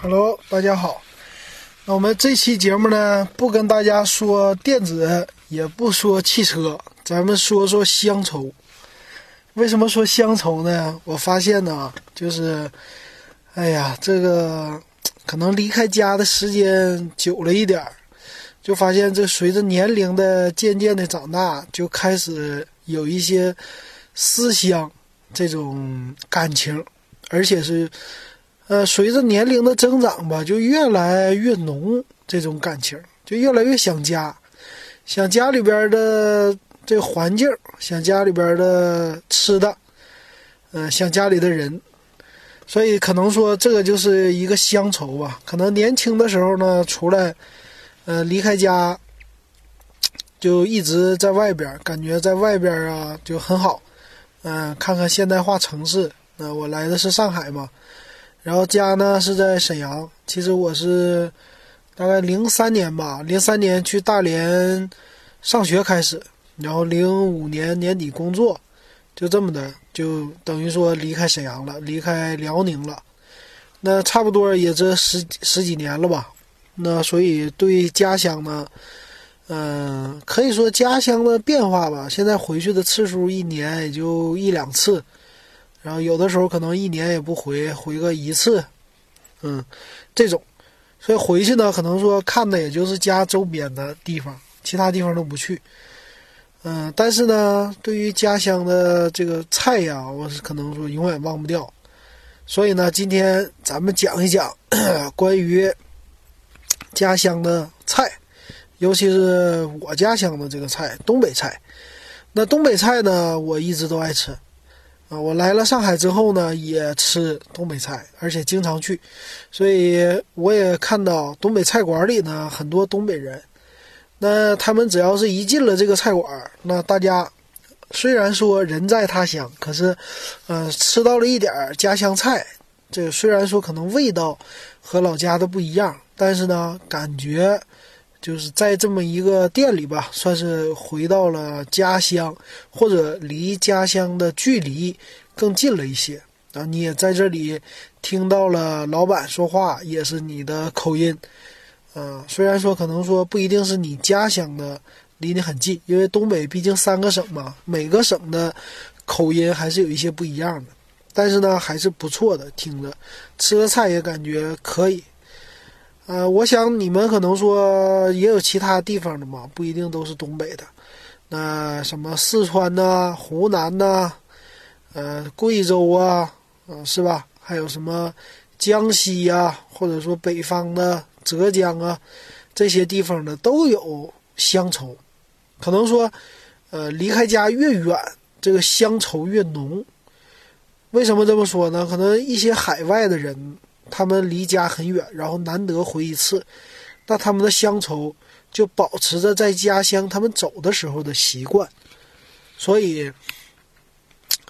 Hello，大家好。那我们这期节目呢，不跟大家说电子，也不说汽车，咱们说说乡愁。为什么说乡愁呢？我发现呢，就是，哎呀，这个可能离开家的时间久了一点儿，就发现这随着年龄的渐渐的长大，就开始有一些思乡这种感情，而且是。呃，随着年龄的增长吧，就越来越浓这种感情，就越来越想家，想家里边的这环境，想家里边的吃的，嗯、想家里的人，所以可能说这个就是一个乡愁吧。可能年轻的时候呢，出来，呃，离开家，就一直在外边，感觉在外边啊就很好，嗯、看看现代化城市。那、我来的是上海嘛。然后家呢是在沈阳，其实我是大概零三年吧，零三年去大连上学开始，然后零五年年底工作，就这么的，就等于说离开沈阳了，离开辽宁了。那差不多也这十十几年了吧。那所以对家乡呢，嗯、可以说家乡的变化吧。现在回去的次数一年也就一两次。然后有的时候可能一年也不回，回个一次，嗯，这种，所以回去呢，可能说看的也就是家周边的地方，其他地方都不去，嗯，但是呢，对于家乡的这个菜呀，我是可能说永远忘不掉，所以呢，今天咱们讲一讲关于家乡的菜，尤其是我家乡的这个菜，东北菜。那东北菜呢，我一直都爱吃。啊，我来了上海之后呢，也吃东北菜，而且经常去，所以我也看到东北菜馆里呢很多东北人。那他们只要是一进了这个菜馆，那大家虽然说人在他乡，可是，呃，吃到了一点儿家乡菜。这个虽然说可能味道和老家的不一样，但是呢，感觉就是在这么一个店里吧，算是回到了家乡，或者离家乡的距离更近了一些啊。你也在这里听到了老板说话，也是你的口音，啊，虽然说可能说不一定是你家乡的离你很近，因为东北毕竟三个省嘛，每个省的口音还是有一些不一样的，但是呢，还是不错的，听着吃的菜也感觉可以。呃，我想你们可能说也有其他地方的嘛，不一定都是东北的。那什么四川呐、湖南呐、呃贵州啊，呃是吧？还有什么江西呀、或者说北方的浙江啊，这些地方的都有乡愁。可能说，呃，离开家越远，这个乡愁越浓。为什么这么说呢？可能一些海外的人。他们离家很远，然后难得回一次，那他们的乡愁就保持着在家乡他们走的时候的习惯，所以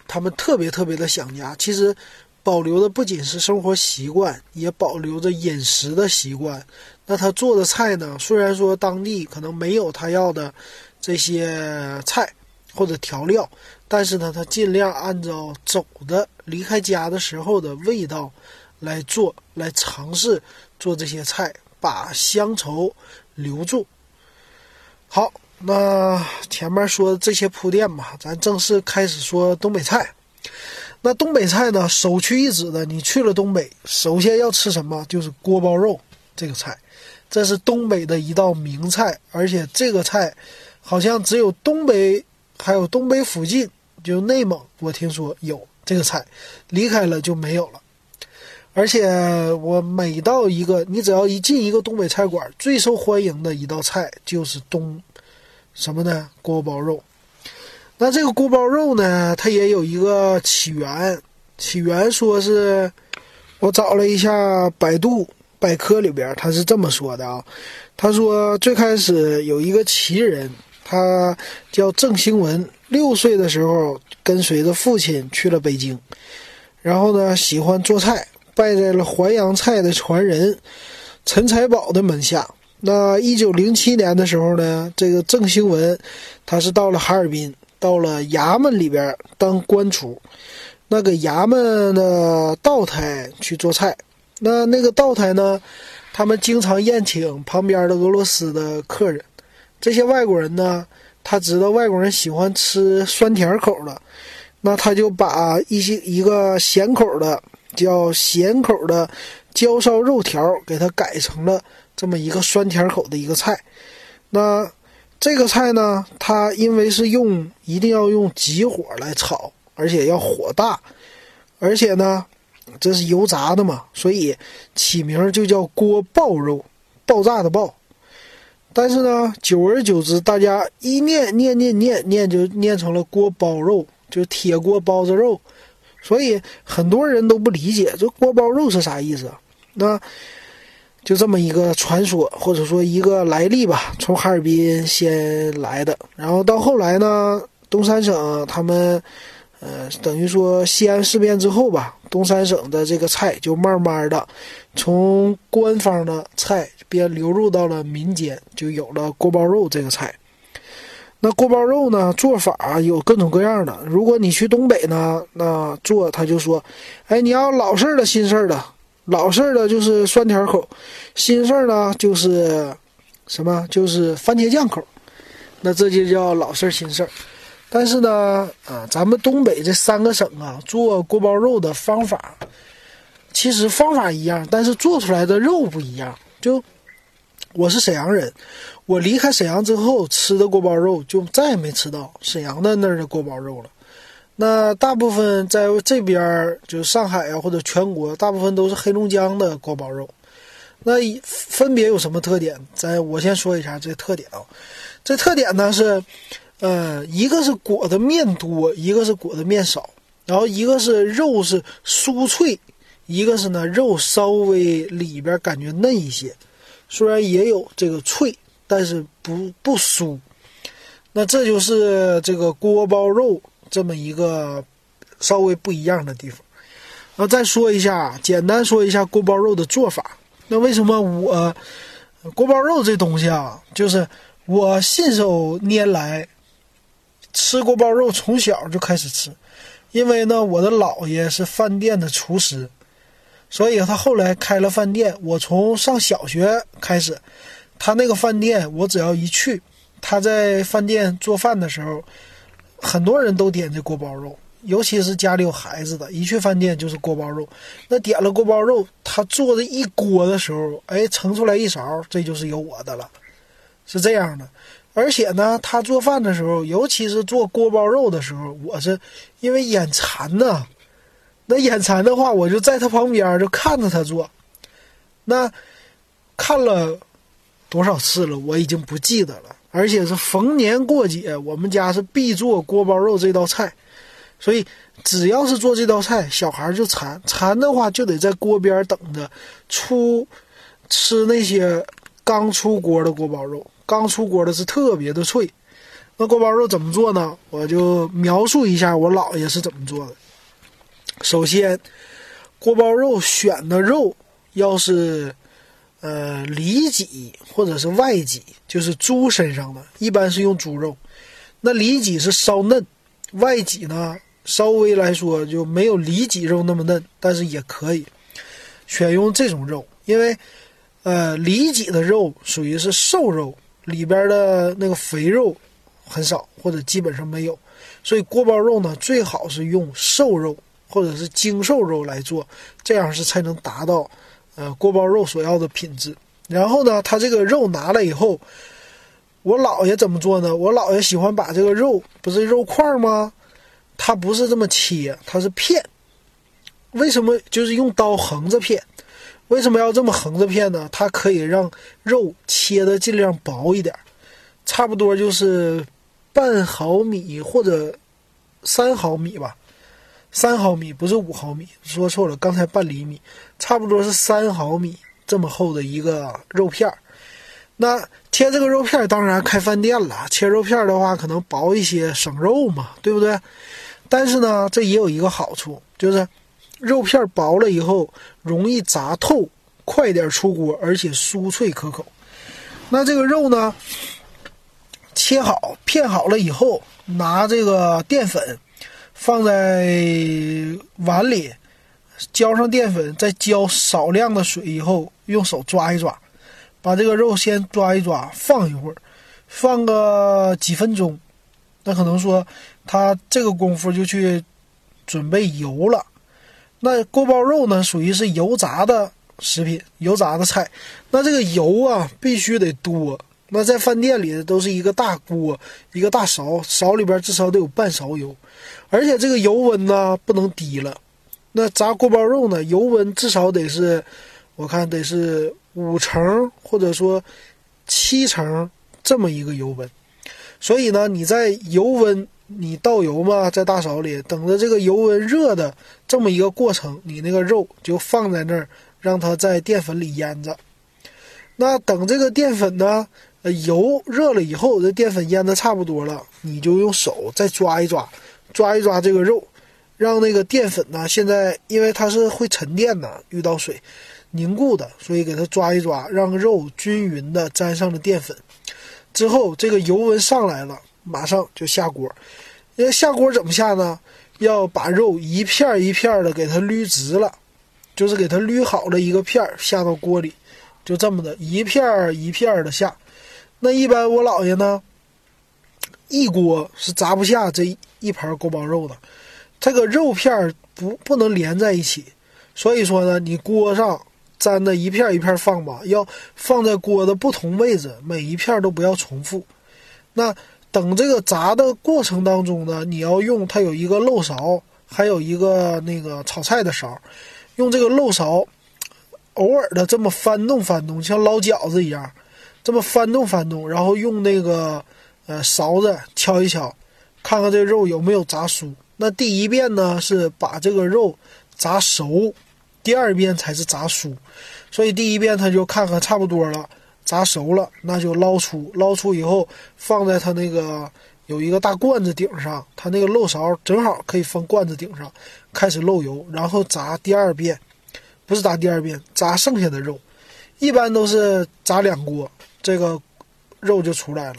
他们特别特别的想家。其实保留的不仅是生活习惯，也保留着饮食的习惯。那他做的菜呢？虽然说当地可能没有他要的这些菜或者调料，但是呢，他尽量按照走的离开家的时候的味道。来做，来尝试做这些菜，把乡愁留住。好，那前面说这些铺垫吧，咱正式开始说东北菜。那东北菜呢，首屈一指的，你去了东北，首先要吃什么？就是锅包肉这个菜，这是东北的一道名菜，而且这个菜好像只有东北，还有东北附近，就内蒙，我听说有这个菜，离开了就没有了。而且我每到一个，你只要一进一个东北菜馆，最受欢迎的一道菜就是东什么呢？锅包肉。那这个锅包肉呢，它也有一个起源，起源说是，我找了一下百度百科里边，他是这么说的啊，他说最开始有一个奇人，他叫郑兴文，六岁的时候跟随着父亲去了北京，然后呢喜欢做菜。拜在了淮扬菜的传人陈财宝的门下。那一九零七年的时候呢，这个郑兴文他是到了哈尔滨，到了衙门里边当官厨，那个衙门的道台去做菜。那那个道台呢，他们经常宴请旁边的俄罗斯的客人。这些外国人呢，他知道外国人喜欢吃酸甜口的，那他就把一些一个咸口的叫咸口的焦烧肉条给它改成了这么一个酸甜口的一个菜。那这个菜呢，它因为是用一定要用急火来炒，而且要火大，而且呢，这是油炸的嘛，所以起名就叫锅爆肉，爆炸的爆。但是呢，久而久之，大家一念念念念念，就念成了锅包肉，就铁锅包子肉，所以很多人都不理解这锅包肉是啥意思。那就这么一个传说，或者说一个来历吧，从哈尔滨先来的，然后到后来呢，东三省他们，呃，等于说西安事变之后吧，东三省的这个菜就慢慢的从官方的菜。便流入到了民间，就有了锅包肉这个菜。那锅包肉呢，做法有各种各样的。如果你去东北呢，那做他就说：“哎，你要老式儿的、新式儿的。老式儿的就是酸甜口，新式儿呢就是什么？就是番茄酱口。那这就叫老式儿、新式儿。但是呢，啊，咱们东北这三个省啊，做锅包肉的方法其实方法一样，但是做出来的肉不一样，就。我是沈阳人，我离开沈阳之后吃的锅包肉就再也没吃到沈阳的那儿的锅包肉了。那大部分在这边儿，就上海啊或者全国，大部分都是黑龙江的锅包肉。那分别有什么特点？咱我先说一下这特点啊。这特点呢是，呃，一个是裹的面多，一个是裹的面少，然后一个是肉是酥脆，一个是呢肉稍微里边感觉嫩一些。虽然也有这个脆，但是不不酥。那这就是这个锅包肉这么一个稍微不一样的地方。那再说一下，简单说一下锅包肉的做法。那为什么我锅包肉这东西啊，就是我信手拈来吃锅包肉，从小就开始吃，因为呢，我的姥爷是饭店的厨师。所以他后来开了饭店。我从上小学开始，他那个饭店，我只要一去，他在饭店做饭的时候，很多人都点这锅包肉，尤其是家里有孩子的，一去饭店就是锅包肉。那点了锅包肉，他做的一锅的时候，哎，盛出来一勺，这就是有我的了，是这样的。而且呢，他做饭的时候，尤其是做锅包肉的时候，我是因为眼馋呐。那眼馋的话，我就在他旁边就看着他做，那看了多少次了，我已经不记得了。而且是逢年过节，我们家是必做锅包肉这道菜，所以只要是做这道菜，小孩就馋。馋的话，就得在锅边等着出吃那些刚出锅的锅包肉。刚出锅的是特别的脆。那锅包肉怎么做呢？我就描述一下我姥爷是怎么做的。首先，锅包肉选的肉要是，呃，里脊或者是外脊，就是猪身上的，一般是用猪肉。那里脊是稍嫩，外脊呢稍微来说就没有里脊肉那么嫩，但是也可以选用这种肉，因为，呃，里脊的肉属于是瘦肉，里边的那个肥肉很少或者基本上没有，所以锅包肉呢最好是用瘦肉。或者是精瘦肉来做，这样是才能达到，呃，锅包肉所要的品质。然后呢，他这个肉拿了以后，我姥爷怎么做呢？我姥爷喜欢把这个肉不是肉块吗？他不是这么切，他是片。为什么就是用刀横着片？为什么要这么横着片呢？它可以让肉切的尽量薄一点，差不多就是半毫米或者三毫米吧。三毫米不是五毫米，说错了，刚才半厘米，差不多是三毫米这么厚的一个肉片儿。那切这个肉片儿，当然开饭店了。切肉片儿的话，可能薄一些，省肉嘛，对不对？但是呢，这也有一个好处，就是肉片儿薄了以后容易炸透，快点出锅，而且酥脆可口。那这个肉呢，切好片好了以后，拿这个淀粉。放在碗里，浇上淀粉，再浇少量的水以后，用手抓一抓，把这个肉先抓一抓，放一会儿，放个几分钟。那可能说他这个功夫就去准备油了。那锅包肉呢，属于是油炸的食品，油炸的菜。那这个油啊，必须得多。那在饭店里都是一个大锅，一个大勺，勺里边至少得有半勺油，而且这个油温呢不能低了。那炸锅包肉呢，油温至少得是，我看得是五成或者说七成这么一个油温。所以呢，你在油温你倒油嘛，在大勺里等着这个油温热的这么一个过程，你那个肉就放在那儿，让它在淀粉里腌着。那等这个淀粉呢？呃，油热了以后，这淀粉腌的差不多了，你就用手再抓一抓，抓一抓这个肉，让那个淀粉呢，现在因为它是会沉淀的，遇到水凝固的，所以给它抓一抓，让肉均匀的沾上了淀粉。之后这个油温上来了，马上就下锅。那下锅怎么下呢？要把肉一片一片的给它捋直了，就是给它捋好了一个片儿下到锅里，就这么的一片一片的下。那一般我姥爷呢，一锅是炸不下这一盘锅包肉的，这个肉片不不能连在一起，所以说呢，你锅上粘的一片一片放吧，要放在锅的不同位置，每一片都不要重复。那等这个炸的过程当中呢，你要用它有一个漏勺，还有一个那个炒菜的勺，用这个漏勺偶尔的这么翻动翻动，像捞饺子一样。这么翻动翻动，然后用那个呃勺子敲一敲，看看这肉有没有炸酥。那第一遍呢是把这个肉炸熟，第二遍才是炸酥。所以第一遍他就看看差不多了，炸熟了，那就捞出。捞出以后放在他那个有一个大罐子顶上，他那个漏勺正好可以放罐子顶上，开始漏油，然后炸第二遍，不是炸第二遍，炸剩下的肉，一般都是炸两锅。这个肉就出来了。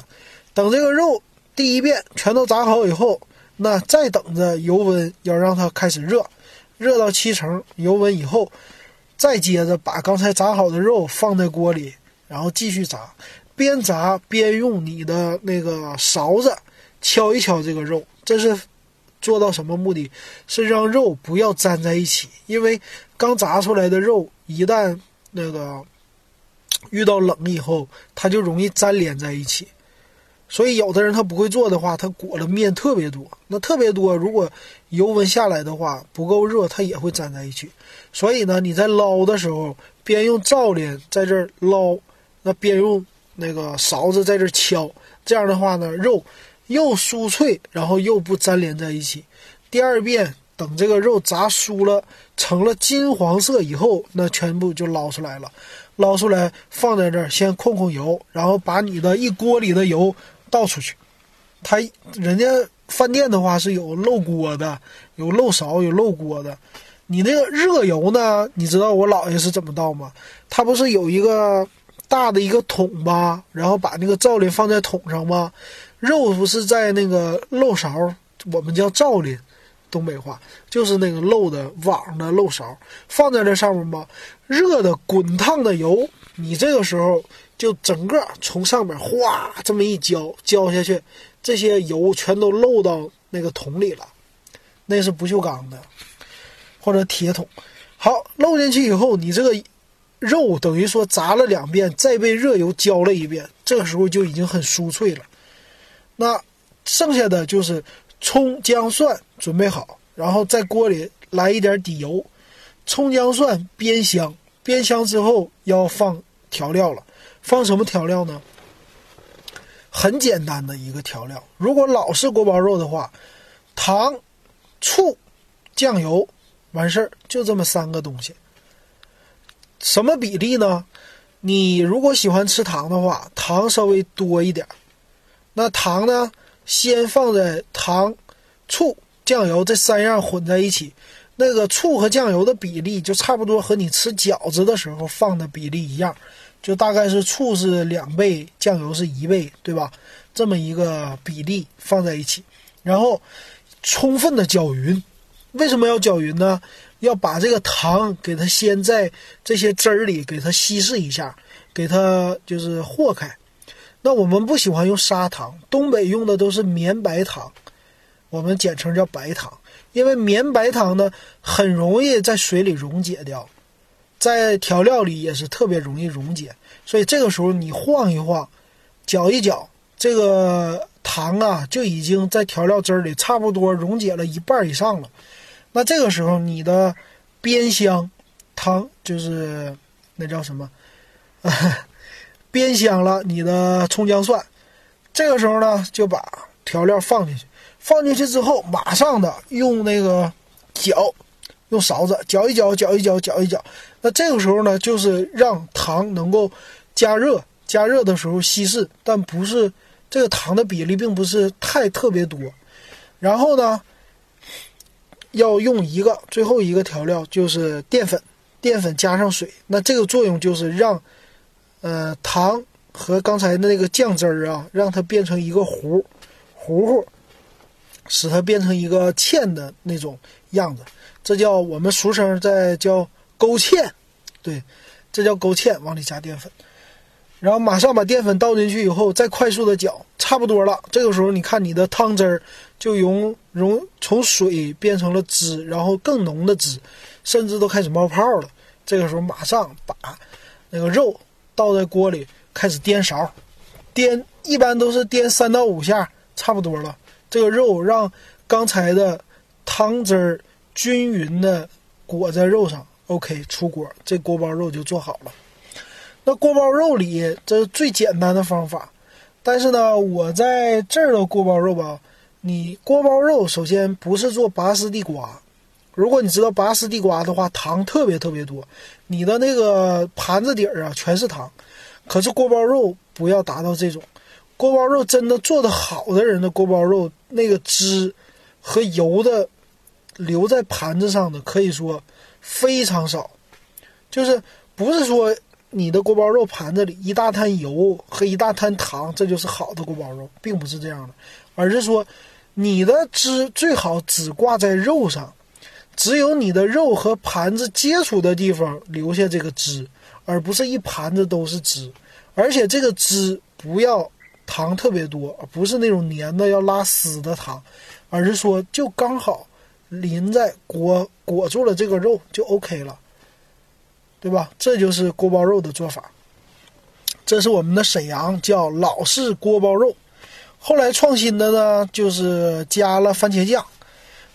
等这个肉第一遍全都炸好以后，那再等着油温要让它开始热，热到七成油温以后，再接着把刚才炸好的肉放在锅里，然后继续炸，边炸边用你的那个勺子敲一敲这个肉。这是做到什么目的？是让肉不要粘在一起，因为刚炸出来的肉一旦那个。遇到冷以后，它就容易粘连在一起，所以有的人他不会做的话，他裹的面特别多，那特别多，如果油温下来的话不够热，它也会粘在一起。所以呢，你在捞的时候，边用灶帘在这儿捞，那边用那个勺子在这儿敲，这样的话呢，肉又酥脆，然后又不粘连在一起。第二遍等这个肉炸酥了，成了金黄色以后，那全部就捞出来了。捞出来放在这儿，先控控油，然后把你的一锅里的油倒出去。他人家饭店的话是有漏锅的，有漏勺，有漏锅的。你那个热油呢？你知道我姥爷是怎么倒吗？他不是有一个大的一个桶吗？然后把那个灶林放在桶上吗？肉不是在那个漏勺，我们叫灶林。东北话就是那个漏的网的漏勺放在这上面吧，热的滚烫的油，你这个时候就整个从上面哗这么一浇浇下去，这些油全都漏到那个桶里了，那是不锈钢的或者铁桶。好，漏进去以后，你这个肉等于说炸了两遍，再被热油浇了一遍，这个时候就已经很酥脆了。那剩下的就是。葱姜蒜准备好，然后在锅里来一点底油，葱姜蒜煸香，煸香之后要放调料了。放什么调料呢？很简单的一个调料。如果老式锅包肉的话，糖、醋、酱油，完事儿就这么三个东西。什么比例呢？你如果喜欢吃糖的话，糖稍微多一点。那糖呢？先放在糖、醋、酱油这三样混在一起，那个醋和酱油的比例就差不多和你吃饺子的时候放的比例一样，就大概是醋是两倍，酱油是一倍，对吧？这么一个比例放在一起，然后充分的搅匀。为什么要搅匀呢？要把这个糖给它先在这些汁儿里给它稀释一下，给它就是和开。那我们不喜欢用砂糖，东北用的都是绵白糖，我们简称叫白糖，因为绵白糖呢很容易在水里溶解掉，在调料里也是特别容易溶解，所以这个时候你晃一晃，搅一搅，这个糖啊就已经在调料汁里差不多溶解了一半以上了。那这个时候你的煸香汤就是那叫什么？煸香了你的葱姜蒜，这个时候呢，就把调料放进去，放进去之后，马上的用那个搅，用勺子搅一搅，搅一搅，搅一搅。那这个时候呢，就是让糖能够加热，加热的时候稀释，但不是这个糖的比例并不是太特别多。然后呢，要用一个最后一个调料就是淀粉，淀粉加上水，那这个作用就是让。呃，糖和刚才的那个酱汁儿啊，让它变成一个糊糊糊，使它变成一个芡的那种样子，这叫我们俗称在叫勾芡，对，这叫勾芡，往里加淀粉，然后马上把淀粉倒进去以后，再快速的搅，差不多了。这个时候你看你的汤汁儿就融融从水变成了汁，然后更浓的汁，甚至都开始冒泡了。这个时候马上把那个肉。倒在锅里，开始颠勺，颠一般都是颠三到五下，差不多了。这个肉让刚才的汤汁儿均匀的裹在肉上，OK，出锅，这锅包肉就做好了。那锅包肉里这是最简单的方法，但是呢，我在这儿的锅包肉吧，你锅包肉首先不是做拔丝地瓜。如果你知道拔丝地瓜的话，糖特别特别多，你的那个盘子底儿啊全是糖。可是锅包肉不要达到这种，锅包肉真的做的好的人的锅包肉，那个汁和油的留在盘子上的可以说非常少，就是不是说你的锅包肉盘子里一大滩油和一大滩糖，这就是好的锅包肉，并不是这样的，而是说你的汁最好只挂在肉上。只有你的肉和盘子接触的地方留下这个汁，而不是一盘子都是汁。而且这个汁不要糖特别多，不是那种黏的要拉丝的糖，而是说就刚好淋在裹裹住了这个肉就 OK 了，对吧？这就是锅包肉的做法。这是我们的沈阳叫老式锅包肉，后来创新的呢就是加了番茄酱。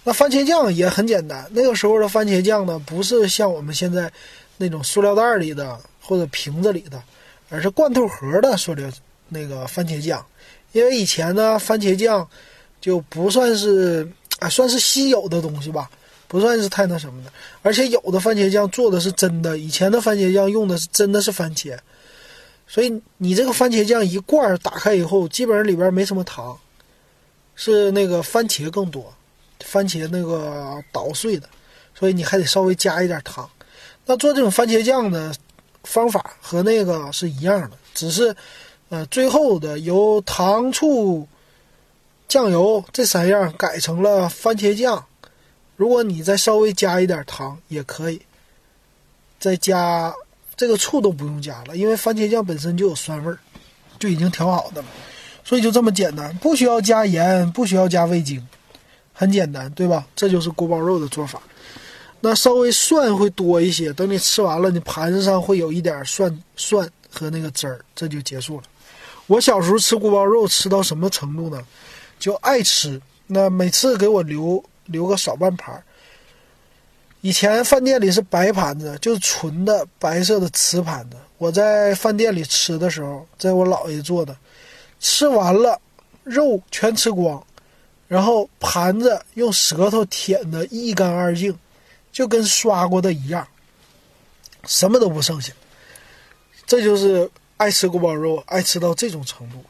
那番茄酱也很简单。那个时候的番茄酱呢，不是像我们现在那种塑料袋里的或者瓶子里的，而是罐头盒的塑料那个番茄酱。因为以前呢，番茄酱就不算是啊，算是稀有的东西吧，不算是太那什么的。而且有的番茄酱做的是真的，以前的番茄酱用的是真的是番茄，所以你这个番茄酱一罐打开以后，基本上里边没什么糖，是那个番茄更多。番茄那个捣碎的，所以你还得稍微加一点糖。那做这种番茄酱的方法和那个是一样的，只是呃最后的由糖醋酱油这三样改成了番茄酱。如果你再稍微加一点糖也可以，再加这个醋都不用加了，因为番茄酱本身就有酸味儿，就已经调好的了。所以就这么简单，不需要加盐，不需要加味精。很简单，对吧？这就是锅包肉的做法。那稍微蒜会多一些，等你吃完了，你盘子上会有一点蒜蒜和那个汁儿，这就结束了。我小时候吃锅包肉吃到什么程度呢？就爱吃，那每次给我留留个少半盘儿。以前饭店里是白盘子，就是纯的白色的瓷盘子。我在饭店里吃的时候，在我姥爷做的，吃完了肉全吃光。然后盘子用舌头舔的一干二净，就跟刷过的一样，什么都不剩下。这就是爱吃锅包肉，爱吃到这种程度。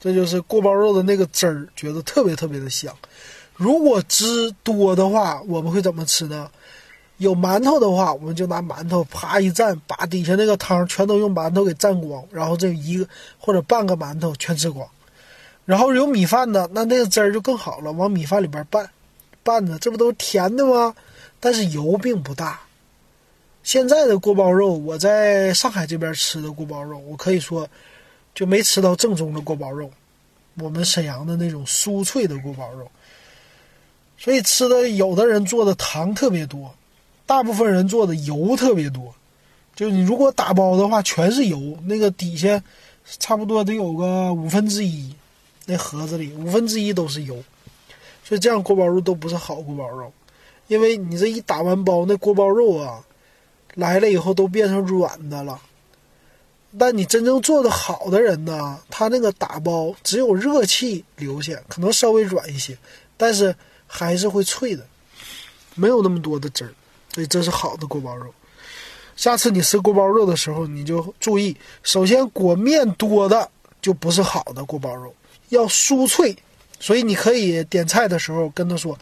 这就是锅包肉的那个汁儿，觉得特别特别的香。如果汁多的话，我们会怎么吃呢？有馒头的话，我们就拿馒头啪一蘸，把底下那个汤全都用馒头给蘸光，然后这一个或者半个馒头全吃光。然后有米饭的，那那个汁儿就更好了，往米饭里边拌，拌着，这不都是甜的吗？但是油并不大。现在的锅包肉，我在上海这边吃的锅包肉，我可以说就没吃到正宗的锅包肉，我们沈阳的那种酥脆的锅包肉。所以吃的有的人做的糖特别多，大部分人做的油特别多。就你如果打包的话，全是油，那个底下差不多得有个五分之一，那盒子里五分之一都是油，所以这样锅包肉都不是好锅包肉，因为你这一打完包，那锅包肉啊来了以后都变成软的了。但你真正做的好的人呢，他那个打包只有热气留下，可能稍微软一些，但是。还是会脆的，没有那么多的汁儿，所以这是好的锅包肉。下次你吃锅包肉的时候，你就注意，首先裹面多的就不是好的锅包肉，要酥脆。所以你可以点菜的时候跟他说：“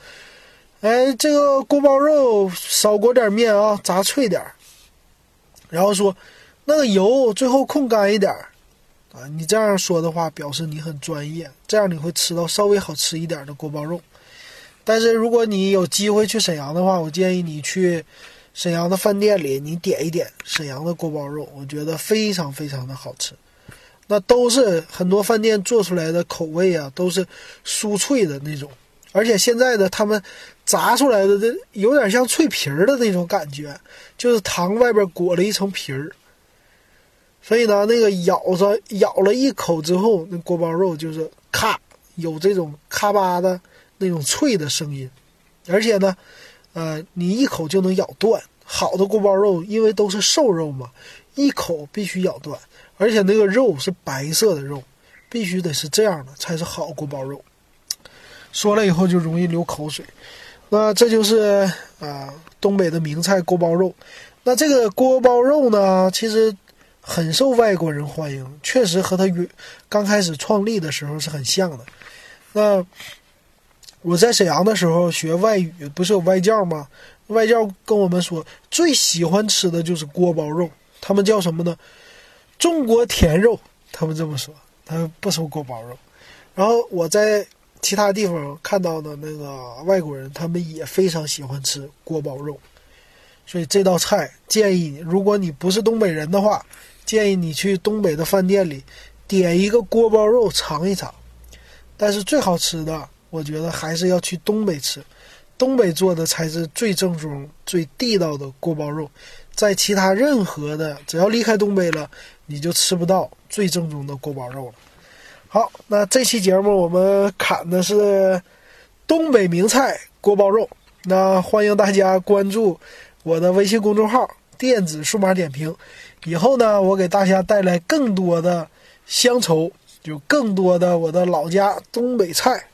哎，这个锅包肉少裹点面啊，炸脆点儿。”然后说：“那个油最后控干一点儿啊。”你这样说的话，表示你很专业，这样你会吃到稍微好吃一点的锅包肉。但是如果你有机会去沈阳的话，我建议你去沈阳的饭店里，你点一点沈阳的锅包肉，我觉得非常非常的好吃。那都是很多饭店做出来的口味啊，都是酥脆的那种，而且现在的他们炸出来的这有点像脆皮儿的那种感觉，就是糖外边裹了一层皮儿。所以呢，那个咬着咬了一口之后，那锅包肉就是咔有这种咔吧的。那种脆的声音，而且呢，呃，你一口就能咬断。好的锅包肉，因为都是瘦肉嘛，一口必须咬断，而且那个肉是白色的肉，必须得是这样的才是好锅包肉。说了以后就容易流口水。那这就是啊，东北的名菜锅包肉。那这个锅包肉呢，其实很受外国人欢迎，确实和它原刚开始创立的时候是很像的。那。我在沈阳的时候学外语，不是有外教吗？外教跟我们说，最喜欢吃的就是锅包肉。他们叫什么呢？中国甜肉。他们这么说，他们不收锅包肉。然后我在其他地方看到的那个外国人，他们也非常喜欢吃锅包肉。所以这道菜建议你，如果你不是东北人的话，建议你去东北的饭店里点一个锅包肉尝一尝。但是最好吃的。我觉得还是要去东北吃，东北做的才是最正宗、最地道的锅包肉，在其他任何的，只要离开东北了，你就吃不到最正宗的锅包肉了。好，那这期节目我们砍的是东北名菜锅包肉，那欢迎大家关注我的微信公众号“电子数码点评”，以后呢，我给大家带来更多的乡愁，有更多的我的老家东北菜。